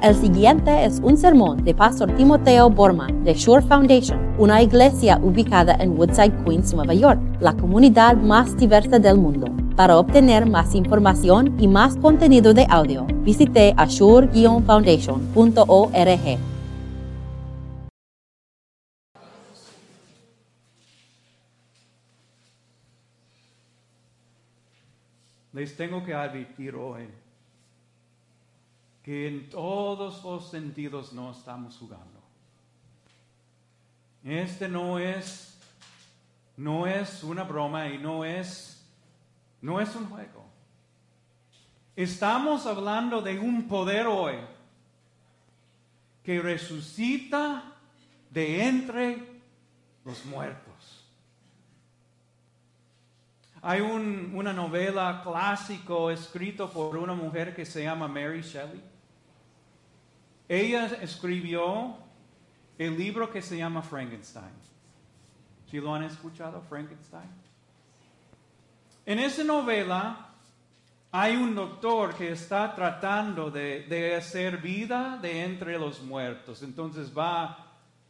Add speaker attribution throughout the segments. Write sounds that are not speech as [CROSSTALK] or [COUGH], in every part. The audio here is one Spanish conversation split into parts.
Speaker 1: El siguiente es un sermón de Pastor Timoteo Borman de Shore Foundation, una iglesia ubicada en Woodside, Queens, Nueva York, la comunidad más diversa del mundo. Para obtener más información y más contenido de audio, visite ashore-foundation.org.
Speaker 2: Les tengo que advertir hoy que en todos los sentidos no estamos jugando. Este no es no es una broma y no es no es un juego. Estamos hablando de un poder hoy que resucita de entre los muertos. Hay una novela clásico escrito por una mujer que se llama Mary Shelley. Ella escribió el libro que se llama Frankenstein. ¿Sí lo han escuchado, Frankenstein? En esa novela hay un doctor que está tratando de, de hacer vida de entre los muertos. Entonces va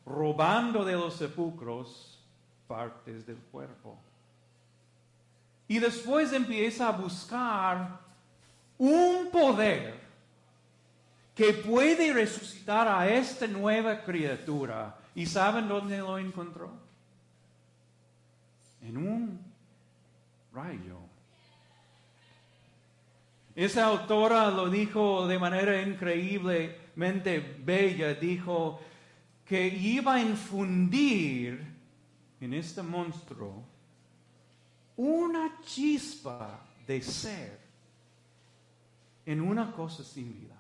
Speaker 2: robando de los sepulcros partes del cuerpo. Y después empieza a buscar un poder que puede resucitar a esta nueva criatura. ¿Y saben dónde lo encontró? En un rayo. Esa autora lo dijo de manera increíblemente bella. Dijo que iba a infundir en este monstruo una chispa de ser en una cosa sin vida.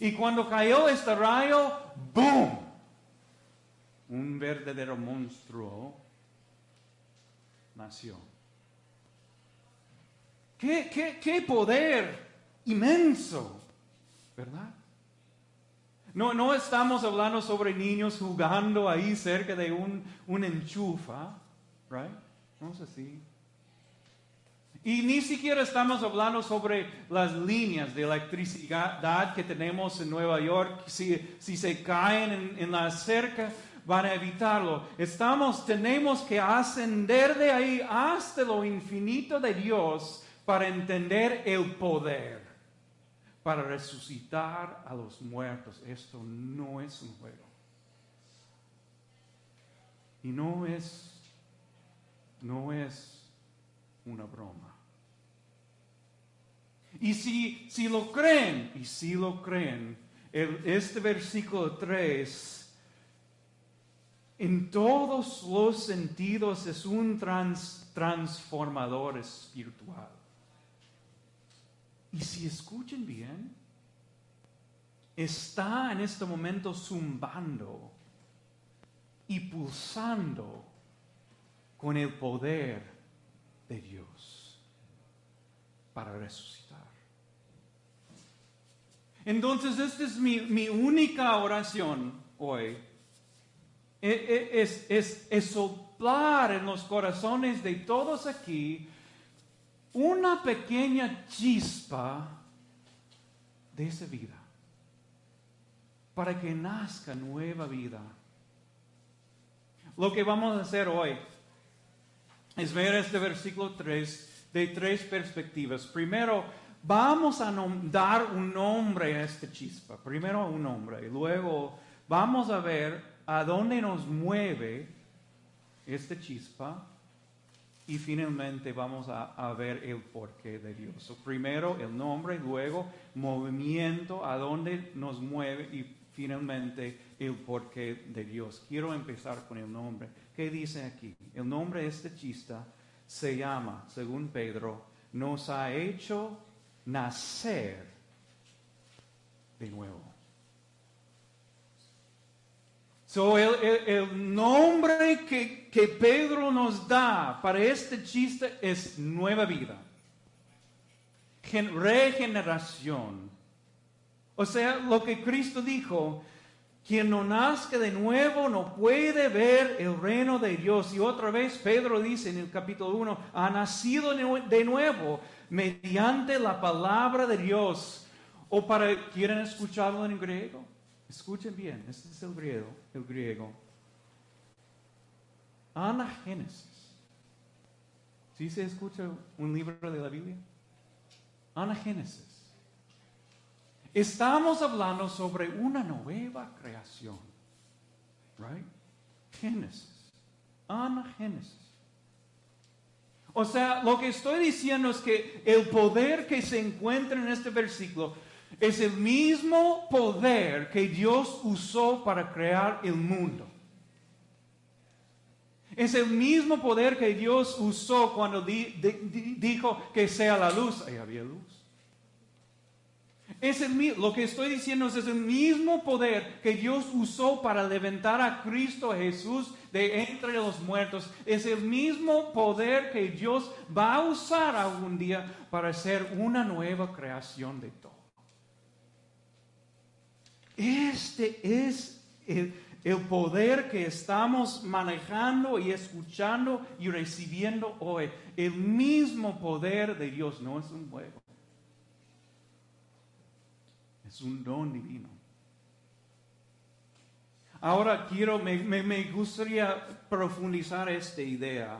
Speaker 2: Y cuando cayó este rayo, ¡boom! Un verdadero monstruo nació. ¿Qué, qué, qué poder inmenso, ¿verdad? No, no estamos hablando sobre niños jugando ahí cerca de un, un enchufa right? No es así. Y ni siquiera estamos hablando sobre las líneas de electricidad que tenemos en Nueva York. Si, si se caen en, la cerca, van a evitarlo. Estamos, tenemos que ascender de ahí hasta lo infinito de Dios para entender el poder, para resucitar a los muertos. Esto no es un juego. Y no es no es una broma. Y si, si lo creen, y si lo creen, este versículo 3, en todos los sentidos es un transformador espiritual. Y si escuchen bien, está en este momento zumbando y pulsando con el poder de Dios para resucitar. Entonces, esta es mi, única oración hoy. E, e, es, es, es soplar en los corazones de todos aquí una pequeña chispa de esa vida para que nazca nueva vida. Lo que vamos a hacer hoy es ver este versículo 3 de tres perspectivas. Primero, vamos a dar un nombre a esta chispa. Primero un nombre y luego vamos a ver a dónde nos mueve esta chispa y finalmente vamos a, ver el porqué de Dios. primero el nombre, luego movimiento, a dónde nos mueve y finalmente el porqué de Dios. Quiero empezar con el nombre. ¿Qué dice aquí? El nombre de este chista se llama, según Pedro, nos ha hecho nacer de nuevo. So, el, nombre que, que Pedro nos da para este chiste es nueva vida, regeneración o sea, lo que Cristo dijo, quien no nazca de nuevo no puede ver el reino de Dios. Y otra vez Pedro dice en el capítulo 1, ha nacido de nuevo mediante la palabra de Dios. O para, ¿quieren escucharlo en griego? Escuchen bien, este es el griego, el griego. Anagénesis. ¿Sí se escucha un libro de la Biblia? Anagénesis. Estamos hablando sobre una nueva creación. Right? Génesis. Anagénesis. O sea, lo que estoy diciendo es que el poder que se encuentra en este versículo es el mismo poder que Dios usó para crear el mundo. Es el mismo poder que Dios usó cuando dijo que sea la luz. Ahí había luz. Es el, lo que estoy diciendo es, el mismo poder que Dios usó para levantar a Cristo Jesús de entre los muertos. Es el mismo poder que Dios va a usar algún día para hacer una nueva creación de todo. Este es el, poder que estamos manejando y escuchando y recibiendo hoy. El mismo poder de Dios, no es un juego. Es un don divino. Ahora quiero, me, gustaría profundizar esta idea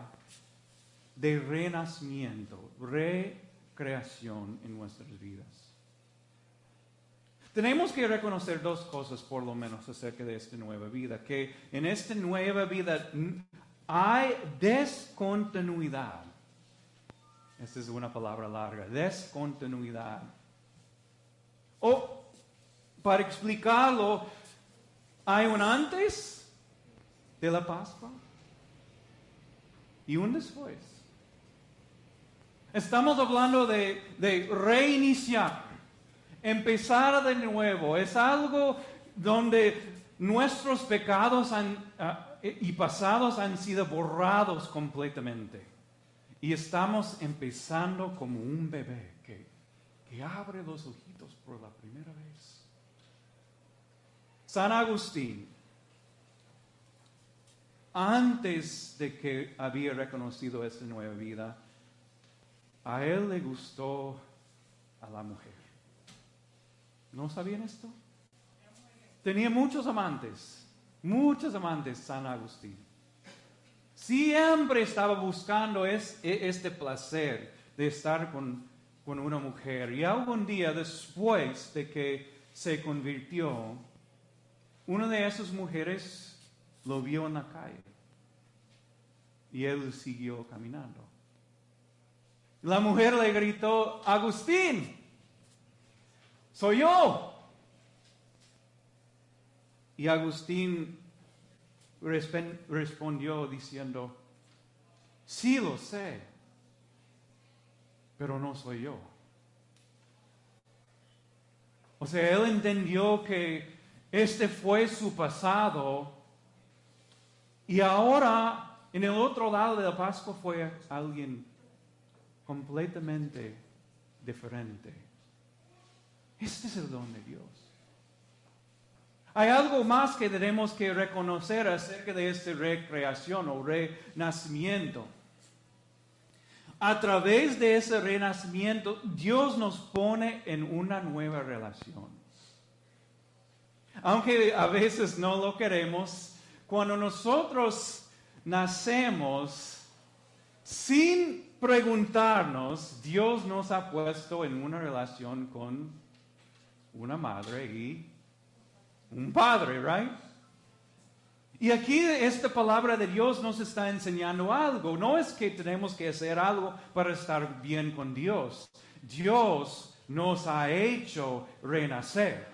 Speaker 2: de renacimiento, recreación en nuestras vidas. Tenemos que reconocer dos cosas por lo menos acerca de esta nueva vida, que en esta nueva vida hay descontinuidad. Esta es una palabra larga, descontinuidad. O, para explicarlo, hay un antes de la Pascua y un después. Estamos hablando de, reiniciar empezar de nuevo. Es algo donde nuestros pecados ah, y pasados han sido borrados completamente. Y estamos empezando como un bebé que, abre los ojitos por la primera vez. San Agustín, antes de que había reconocido esta nueva vida, a él le gustó a la mujer. ¿No sabían esto? Tenía muchos amantes, muchos amantes San Agustín. Siempre estaba buscando e, este placer de estar con, con una mujer. Y algún día después de que se convirtió, una de esas mujeres lo vio en la calle. Y él siguió caminando. La mujer le gritó, Agustín, soy yo. Y Agustín respondió diciendo, sí lo sé, pero no soy yo. O sea, él entendió que este fue su pasado y ahora en el otro lado de la Pascua fue alguien completamente diferente. Este es el don de Dios. Hay algo más que tenemos que reconocer acerca de esta recreación o renacimiento. A través de ese renacimiento, Dios nos pone en una nueva relación. Aunque a veces no lo queremos, cuando nosotros nacemos sin preguntarnos, Dios nos ha puesto en una relación con una madre y un padre, right? Y aquí esta palabra de Dios nos está enseñando algo. No es que tenemos que hacer algo para estar bien con Dios. Dios nos ha hecho renacer.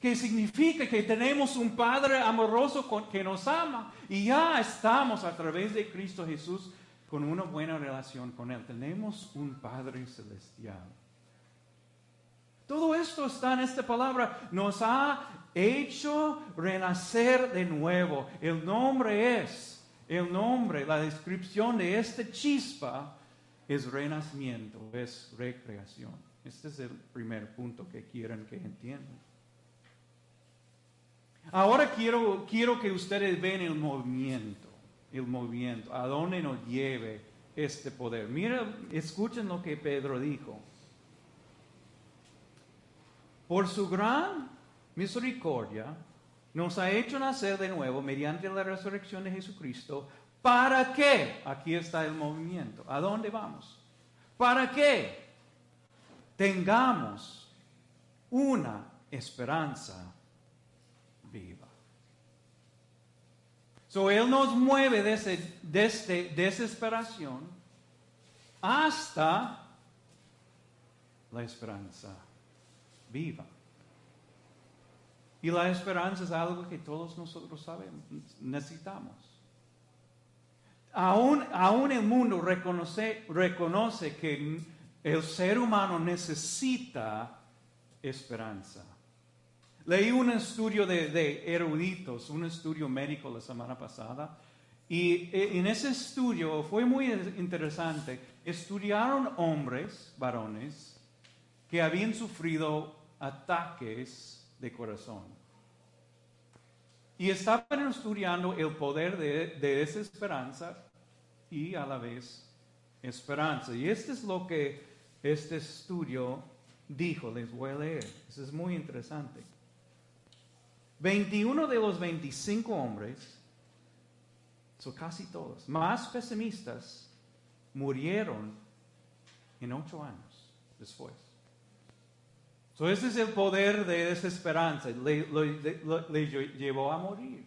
Speaker 2: Que significa que tenemos un Padre amoroso que nos ama y ya estamos a través de Cristo Jesús con una buena relación con Él. Tenemos un Padre celestial. Todo esto está en esta palabra. Nos ha hecho renacer de nuevo. El nombre es, el nombre, la descripción de esta chispa es renacimiento, es recreación. Este es el primer punto que quieren que entiendan. Ahora quiero, quiero que ustedes vean el movimiento, el movimiento, a dónde nos lleve este poder. Mira, escuchen lo que Pedro dijo. por su gran misericordia, nos ha hecho nacer de nuevo mediante la resurrección de Jesucristo. ¿Para qué? Aquí está el movimiento. ¿A dónde vamos? ¿Para qué? Tengamos una esperanza viva. So, Él nos mueve desde, desde desesperación hasta la esperanza viva. Y la esperanza es algo que todos nosotros sabemos, necesitamos. Aún, aún el mundo reconoce, reconoce que el ser humano necesita esperanza. Leí un estudio de, eruditos, un estudio médico la semana pasada, y eh, en ese estudio fue muy interesante. Estudiaron hombres, varones, que habían sufrido ataques de corazón. Y estaban estudiando el poder de, de esa esperanza y a la vez esperanza. Y esto es lo que este estudio dijo, les voy a leer. Eso es muy interesante. 21 de los 25 hombres, son casi todos, más pesimistas, murieron en ocho años después. So, ese es el poder de desesperanza. Le, le, llevó a morir.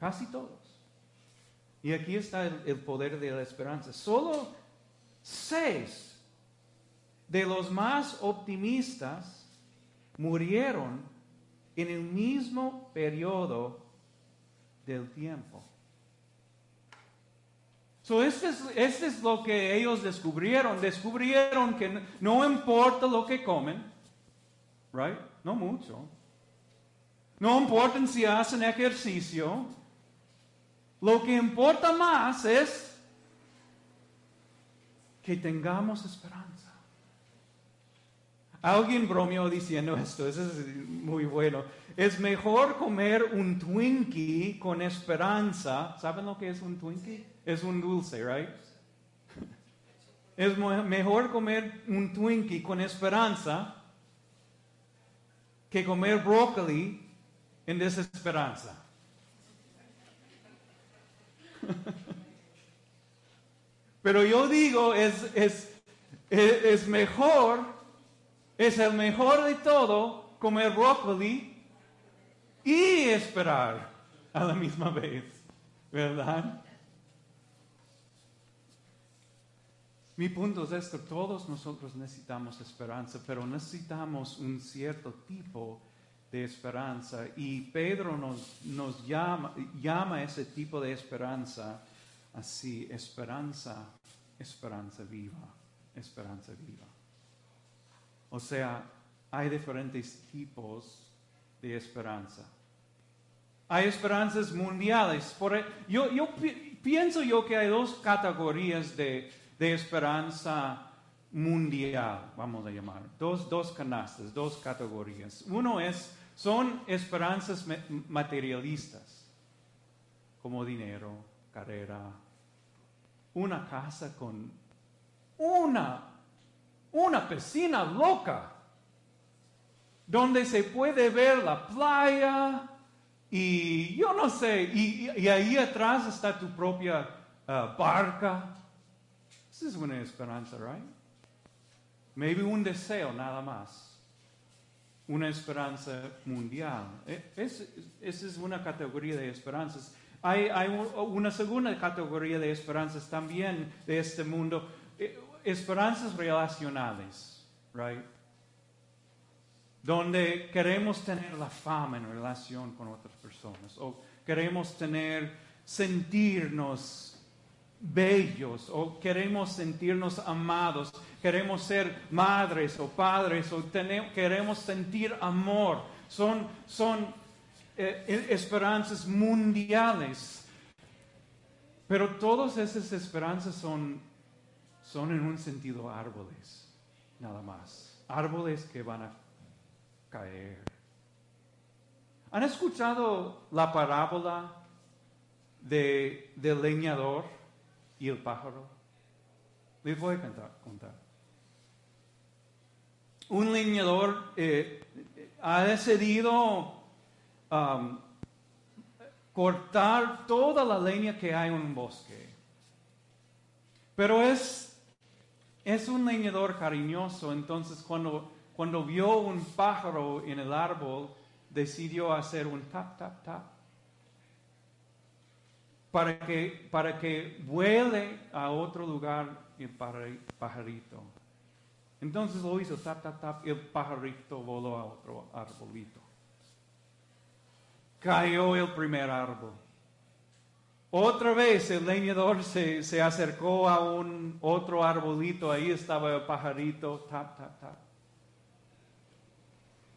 Speaker 2: Casi todos. Y aquí está el, poder de la esperanza. Solo seis de los más optimistas murieron en el mismo periodo del tiempo. So, este, es, este es lo que ellos descubrieron. Descubrieron que no, importa lo que comen, right? No mucho. No importa si hacen ejercicio. Lo que importa más es que tengamos esperanza. Alguien bromeó diciendo esto, eso es muy bueno. Es mejor comer un Twinkie con esperanza. ¿Saben lo que es un Twinkie? Es un dulce, right? [LAUGHS] Es mejor comer un Twinkie con esperanza que comer brócoli en desesperanza. [LAUGHS] Pero yo digo, es, es, es mejor es el mejor de todo comer brócoli y esperar a la misma vez, ¿verdad? Mi punto es esto, todos nosotros necesitamos esperanza, pero necesitamos un cierto tipo de esperanza y Pedro nos, nos llama, llama ese tipo de esperanza así, esperanza, esperanza viva, esperanza viva. O sea, hay diferentes tipos de esperanza. Hay esperanzas mundiales. Por, e, yo, yo pienso yo que hay dos categorías de, de esperanza mundial, vamos a llamar. Dos, dos canastas, dos categorías. Uno es, son esperanzas materialistas, como dinero, carrera, una casa con una una piscina loca, donde se puede ver la playa y yo no sé, y, ahí atrás está tu propia uh, barca. Esa es una esperanza, right? Maybe un deseo nada más. Una esperanza mundial. E, esa es una categoría de esperanzas. Hay, hay, una segunda categoría de esperanzas también de este mundo. Eh, esperanzas relacionales, right? Donde queremos tener la fama en relación con otras personas, o queremos tener, sentirnos bellos, o queremos sentirnos amados, queremos ser madres o padres, o queremos sentir amor. Son, son eh, esperanzas mundiales. Pero todas esas esperanzas son son en un sentido árboles, nada más. Árboles que van a caer. ¿Han escuchado la parábola de, del leñador y el pájaro? Les voy a contar. Un leñador eh, ha decidido um, cortar toda la leña que hay en un bosque. Pero es, es un leñador cariñoso, entonces cuando, cuando vio un pájaro en el árbol, decidió hacer un tap, tap, tap. Para que, para que vuele a otro lugar el pajarito. Entonces lo hizo tap, tap, tap, el pajarito voló a otro arbolito. Cayó el primer árbol. Otra vez el leñador se, se, acercó a un otro arbolito, ahí estaba el pajarito, tap, tap, tap.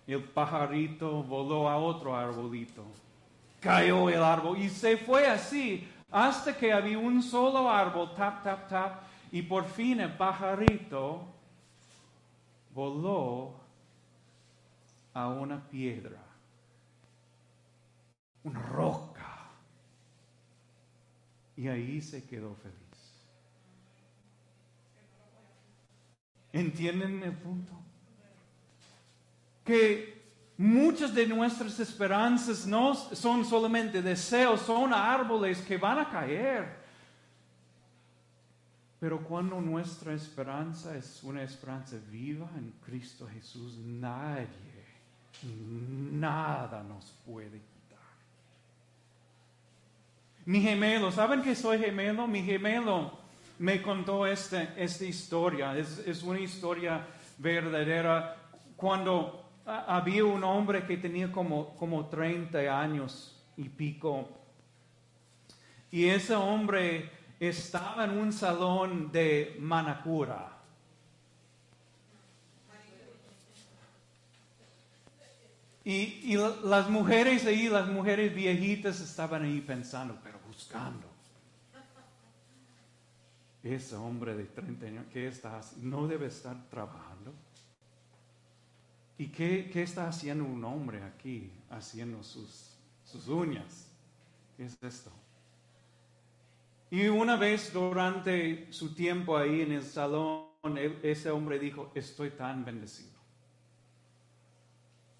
Speaker 2: El pajarito voló a otro arbolito. Cayó el árbol y se fue así hasta que había un solo árbol, tap, tap, tap, y por fin el pajarito voló a una piedra, una roca, y ahí se quedó feliz. ¿Entienden el punto? Que muchas de nuestras esperanzas no son solamente deseos, son árboles que van a caer. Pero cuando nuestra esperanza es una esperanza viva en Cristo Jesús, nadie, nada nos puede quitar. Mi gemelo, ¿saben que soy gemelo? Mi gemelo me contó esta, esta historia, es, es una historia verdadera. Cuando había un hombre que tenía como, como 30 años y pico, y ese hombre estaba en un salón de manacura. Y, las mujeres ahí, las mujeres viejitas estaban ahí pensando, pero buscando. Ese hombre de 30 años, ¿qué está? No debe estar trabajando. ¿Y qué, qué, está haciendo un hombre aquí haciendo sus, sus uñas? ¿Qué es esto? Y una vez durante su tiempo ahí en el salón, ese hombre dijo, estoy tan bendecido.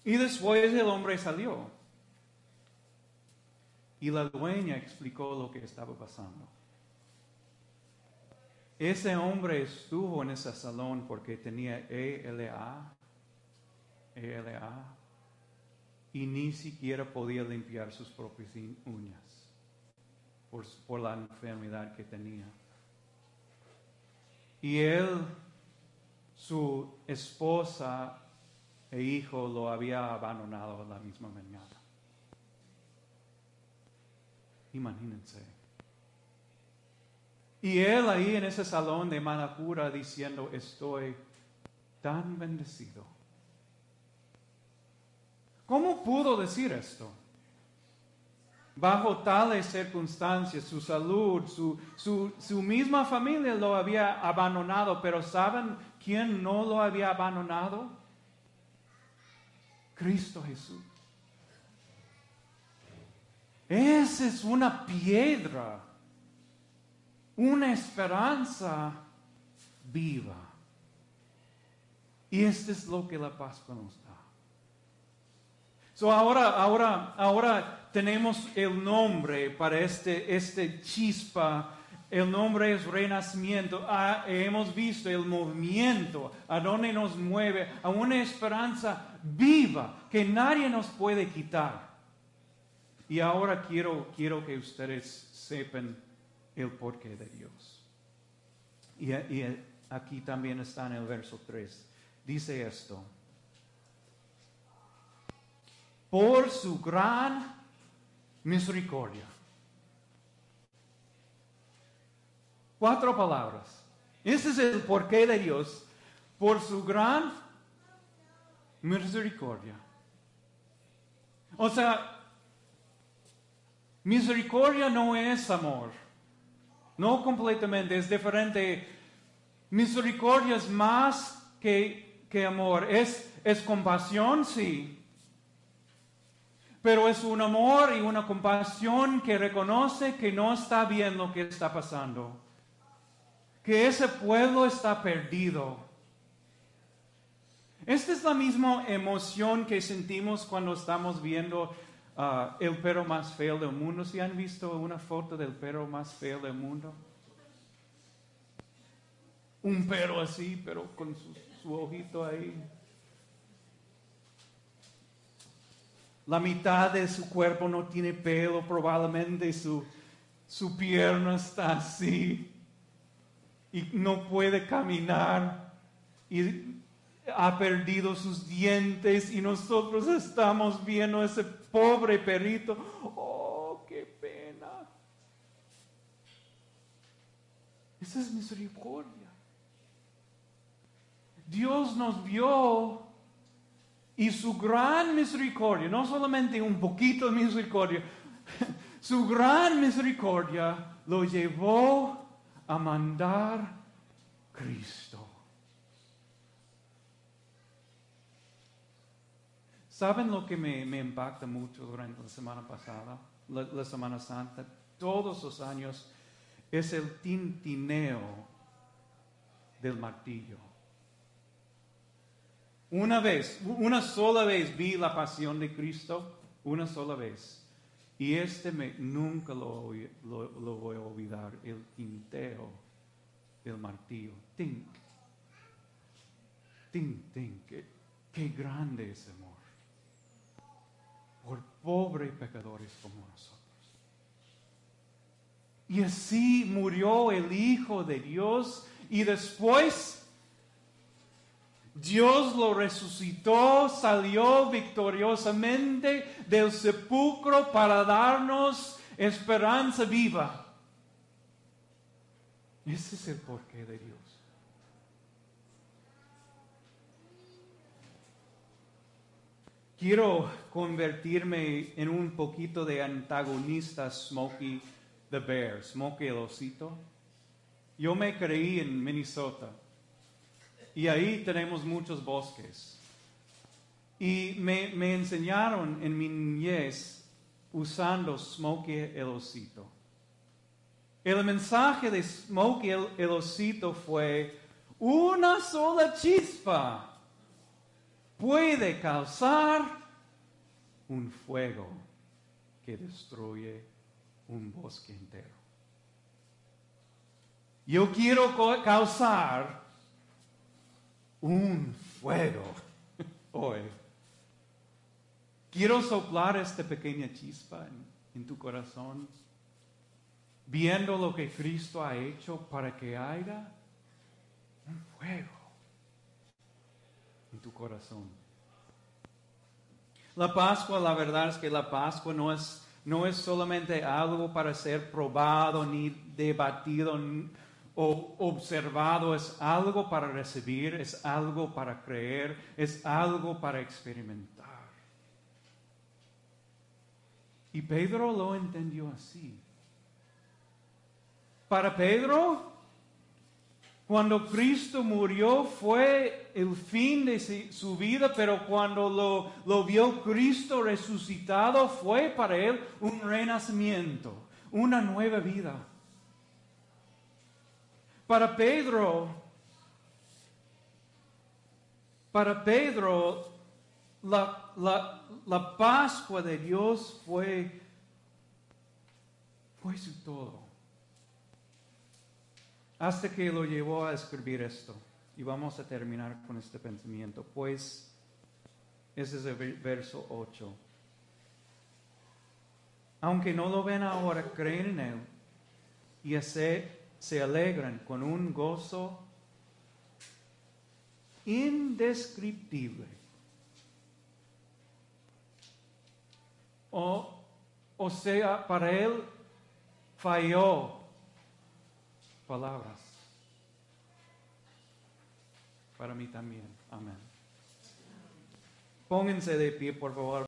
Speaker 2: Y después el hombre salió. Y la dueña explicó lo que estaba pasando. Ese hombre estuvo en ese salón porque tenía ELA, Y ni siquiera podía limpiar sus propias uñas por, la enfermedad que tenía. Y él, su esposa e hijo lo había abandonado la misma mañana. Imagínense. Y él ahí en ese salón de Manacura diciendo, estoy tan bendecido. ¿Cómo pudo decir esto? bajo tales circunstancias, su salud, su, misma familia lo había abandonado, pero ¿saben quién no lo había abandonado? Cristo Jesús. Esa es una piedra, una esperanza viva. Y esto es lo que la Pascua nos da. So ahora, ahora, ahora tenemos el nombre para este, este chispa. El nombre es renacimiento. Ah, hemos visto el movimiento, a donde nos mueve, a una esperanza viva que nadie nos puede quitar. Y ahora quiero, quiero que ustedes sepan el porqué de Dios. Y, y aquí también está en el verso 3. Dice esto. Por su gran misericordia. Cuatro palabras. Ese es el porqué de Dios. Por su gran misericordia. O sea, misericordia no es amor. No completamente, es diferente. Misericordia es más que, que amor. Es, es compasión, sí pero es un amor y una compasión que reconoce que no está bien lo que está pasando, que ese pueblo está perdido. Esta es la misma emoción que sentimos cuando estamos viendo uh, el perro más feo del mundo. ¿Si han visto una foto del perro más feo del mundo? Un perro así, pero con su ojito ahí. La mitad de su cuerpo no tiene pelo, probablemente su, su pierna está así y no puede caminar y ha perdido sus dientes y nosotros estamos viendo ese pobre perrito. Oh, qué pena. Esa es misericordia. Dios nos vio y su gran misericordia, no solamente un poquito de misericordia, [LAUGHS] su gran misericordia lo llevó a mandar Cristo. ¿Saben lo que me, impacta mucho durante la semana pasada, la, Semana Santa? Todos los años es el tintineo del martillo. Una vez, una sola vez vi la pasión de Cristo, una sola vez. Y este me, nunca lo, lo, voy a olvidar, el tinteo del martillo. Tink, tink, tink, qué, grande es amor por pobres pecadores como nosotros. Y así murió el Hijo de Dios y después Dios lo resucitó, salió victoriosamente del sepulcro para darnos esperanza viva. Ese es el porqué de Dios. quiero convertirme en un poquito de antagonista Smokey the Bear, Smokey el osito. Yo me creí en Minnesota y ahí tenemos muchos bosques. Y me, me enseñaron en mi niñez usando Smokey el osito. El mensaje de Smokey el, fue una sola chispa puede causar un fuego que destruye un bosque entero. Yo quiero causar un fuego hoy. Quiero soplar esta pequeña chispa en, tu corazón, viendo lo que Cristo ha hecho para que haya un fuego en tu corazón. La Pascua, la verdad es que la Pascua no es, no es solamente algo para ser probado ni debatido o observado, es algo para recibir, es algo para creer, es algo para experimentar. Y Pedro lo entendió así. Para Pedro, cuando Cristo murió fue el fin de su vida, pero cuando lo, lo vio Cristo resucitado fue para él un renacimiento, una nueva vida. Para Pedro, para Pedro, la, la, la Pascua de Dios fue, fue su todo hasta que lo llevó a escribir esto. Y vamos a terminar con este pensamiento. Pues, ese es el verso 8. Aunque no lo ven ahora, creen en Él y se, se alegran con un gozo indescriptible. O, o sea, para Él falló palabras. Para mí también. Amén. Pónganse de pie, por favor.